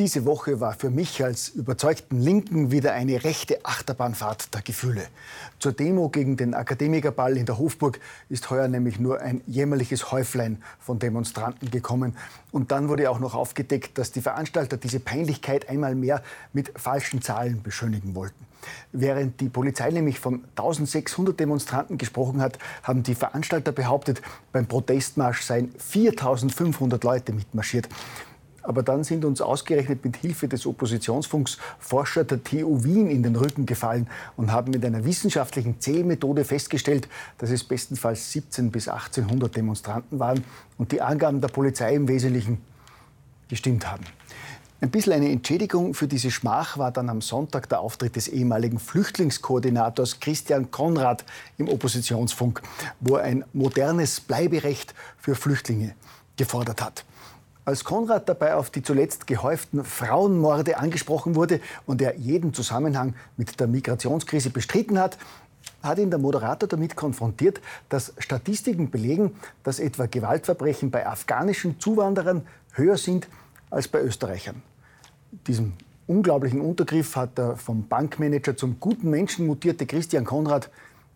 Diese Woche war für mich als überzeugten Linken wieder eine rechte Achterbahnfahrt der Gefühle. Zur Demo gegen den Akademikerball in der Hofburg ist heuer nämlich nur ein jämmerliches Häuflein von Demonstranten gekommen. Und dann wurde auch noch aufgedeckt, dass die Veranstalter diese Peinlichkeit einmal mehr mit falschen Zahlen beschönigen wollten. Während die Polizei nämlich von 1600 Demonstranten gesprochen hat, haben die Veranstalter behauptet, beim Protestmarsch seien 4500 Leute mitmarschiert. Aber dann sind uns ausgerechnet mit Hilfe des Oppositionsfunks Forscher der TU Wien in den Rücken gefallen und haben mit einer wissenschaftlichen Zählmethode festgestellt, dass es bestenfalls 17 bis 1800 Demonstranten waren und die Angaben der Polizei im Wesentlichen gestimmt haben. Ein bisschen eine Entschädigung für diese Schmach war dann am Sonntag der Auftritt des ehemaligen Flüchtlingskoordinators Christian Konrad im Oppositionsfunk, wo er ein modernes Bleiberecht für Flüchtlinge gefordert hat. Als Konrad dabei auf die zuletzt gehäuften Frauenmorde angesprochen wurde und er jeden Zusammenhang mit der Migrationskrise bestritten hat, hat ihn der Moderator damit konfrontiert, dass Statistiken belegen, dass etwa Gewaltverbrechen bei afghanischen Zuwanderern höher sind als bei Österreichern. Diesem unglaublichen Untergriff hat der vom Bankmanager zum guten Menschen mutierte Christian Konrad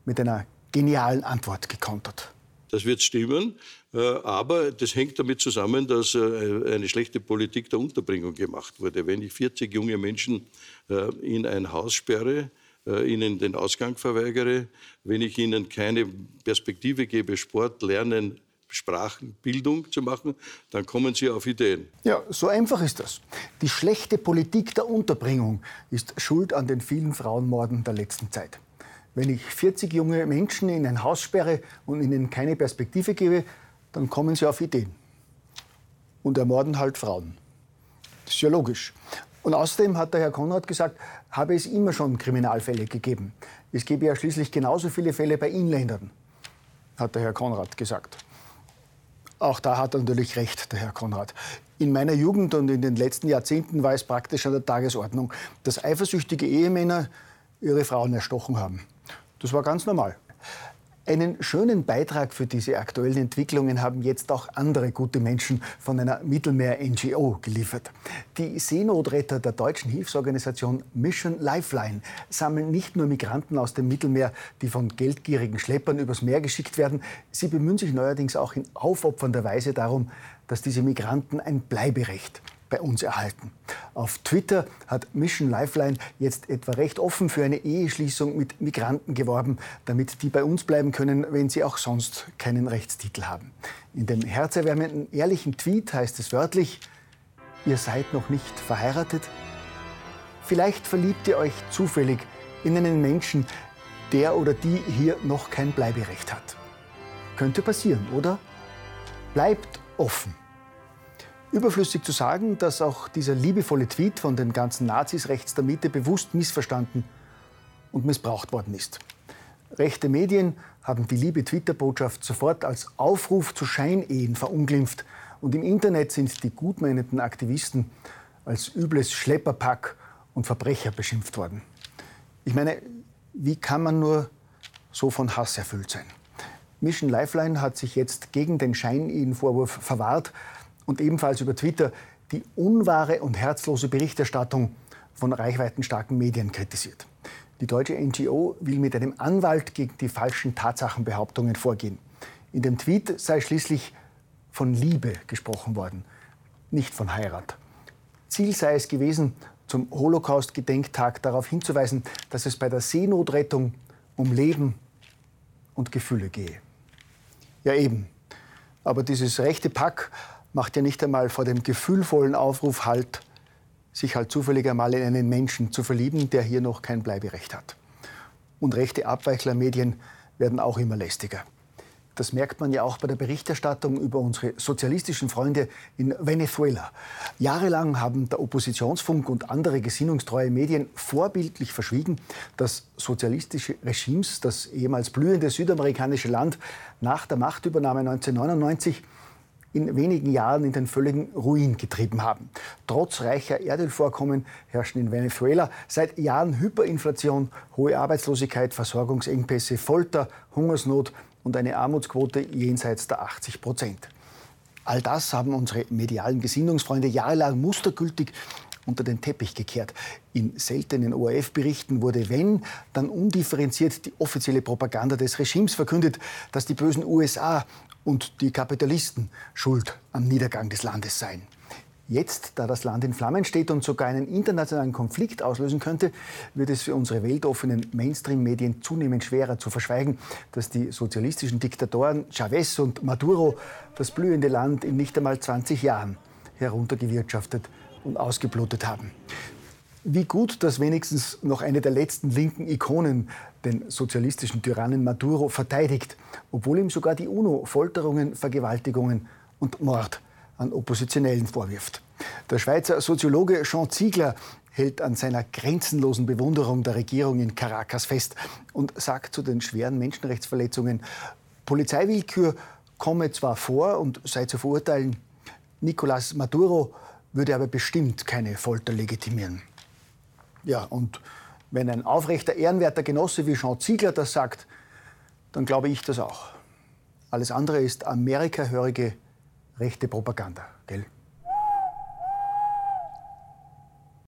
mit einer genialen Antwort gekontert. Das wird stimmen. Äh, aber das hängt damit zusammen, dass äh, eine schlechte Politik der Unterbringung gemacht wurde. Wenn ich 40 junge Menschen äh, in ein Haus sperre, ihnen den Ausgang verweigere, wenn ich ihnen keine Perspektive gebe, Sport, Lernen, Sprachenbildung zu machen, dann kommen sie auf Ideen. Ja, so einfach ist das. Die schlechte Politik der Unterbringung ist schuld an den vielen Frauenmorden der letzten Zeit. Wenn ich 40 junge Menschen in ein Haus sperre und ihnen keine Perspektive gebe, dann kommen sie auf Ideen und ermorden halt Frauen. Das ist ja logisch. Und außerdem hat der Herr Konrad gesagt, habe es immer schon Kriminalfälle gegeben. Es gebe ja schließlich genauso viele Fälle bei Inländern, hat der Herr Konrad gesagt. Auch da hat er natürlich recht, der Herr Konrad. In meiner Jugend und in den letzten Jahrzehnten war es praktisch an der Tagesordnung, dass eifersüchtige Ehemänner ihre Frauen erstochen haben. Das war ganz normal. Einen schönen Beitrag für diese aktuellen Entwicklungen haben jetzt auch andere gute Menschen von einer Mittelmeer-NGO geliefert. Die Seenotretter der deutschen Hilfsorganisation Mission Lifeline sammeln nicht nur Migranten aus dem Mittelmeer, die von geldgierigen Schleppern übers Meer geschickt werden, sie bemühen sich neuerdings auch in aufopfernder Weise darum, dass diese Migranten ein Bleiberecht bei uns erhalten. Auf Twitter hat Mission Lifeline jetzt etwa recht offen für eine Eheschließung mit Migranten geworben, damit die bei uns bleiben können, wenn sie auch sonst keinen Rechtstitel haben. In dem herzerwärmenden, ehrlichen Tweet heißt es wörtlich, ihr seid noch nicht verheiratet? Vielleicht verliebt ihr euch zufällig in einen Menschen, der oder die hier noch kein Bleiberecht hat. Könnte passieren, oder? Bleibt offen. Überflüssig zu sagen, dass auch dieser liebevolle Tweet von den ganzen Nazis rechts der Mitte bewusst missverstanden und missbraucht worden ist. Rechte Medien haben die liebe Twitter-Botschaft sofort als Aufruf zu Scheinehen verunglimpft und im Internet sind die gutmeinenden Aktivisten als übles Schlepperpack und Verbrecher beschimpft worden. Ich meine, wie kann man nur so von Hass erfüllt sein? Mission Lifeline hat sich jetzt gegen den Scheinehen-Vorwurf verwahrt, und ebenfalls über Twitter die unwahre und herzlose Berichterstattung von reichweitenstarken Medien kritisiert. Die deutsche NGO will mit einem Anwalt gegen die falschen Tatsachenbehauptungen vorgehen. In dem Tweet sei schließlich von Liebe gesprochen worden, nicht von Heirat. Ziel sei es gewesen, zum Holocaust-Gedenktag darauf hinzuweisen, dass es bei der Seenotrettung um Leben und Gefühle gehe. Ja eben. Aber dieses rechte Pack macht ja nicht einmal vor dem gefühlvollen Aufruf Halt, sich halt zufällig einmal in einen Menschen zu verlieben, der hier noch kein Bleiberecht hat. Und rechte Abweichlermedien werden auch immer lästiger. Das merkt man ja auch bei der Berichterstattung über unsere sozialistischen Freunde in Venezuela. Jahrelang haben der Oppositionsfunk und andere gesinnungstreue Medien vorbildlich verschwiegen, dass sozialistische Regimes das ehemals blühende südamerikanische Land nach der Machtübernahme 1999 in wenigen Jahren in den völligen Ruin getrieben haben. Trotz reicher Erdölvorkommen herrschen in Venezuela seit Jahren Hyperinflation, hohe Arbeitslosigkeit, Versorgungsengpässe, Folter, Hungersnot und eine Armutsquote jenseits der 80 Prozent. All das haben unsere medialen Gesinnungsfreunde jahrelang mustergültig unter den Teppich gekehrt. In seltenen ORF-Berichten wurde, wenn, dann undifferenziert die offizielle Propaganda des Regimes verkündet, dass die bösen USA und die Kapitalisten schuld am Niedergang des Landes seien. Jetzt, da das Land in Flammen steht und sogar einen internationalen Konflikt auslösen könnte, wird es für unsere weltoffenen Mainstream-Medien zunehmend schwerer zu verschweigen, dass die sozialistischen Diktatoren Chavez und Maduro das blühende Land in nicht einmal 20 Jahren heruntergewirtschaftet und ausgeblutet haben. Wie gut, dass wenigstens noch eine der letzten linken Ikonen den sozialistischen Tyrannen Maduro verteidigt, obwohl ihm sogar die UNO Folterungen, Vergewaltigungen und Mord an Oppositionellen vorwirft. Der Schweizer Soziologe Jean Ziegler hält an seiner grenzenlosen Bewunderung der Regierung in Caracas fest und sagt zu den schweren Menschenrechtsverletzungen, Polizeiwillkür komme zwar vor und sei zu verurteilen, Nicolás Maduro würde aber bestimmt keine Folter legitimieren. Ja, und wenn ein aufrechter, ehrenwerter Genosse wie Jean Ziegler das sagt, dann glaube ich das auch. Alles andere ist amerikahörige rechte Propaganda, gell?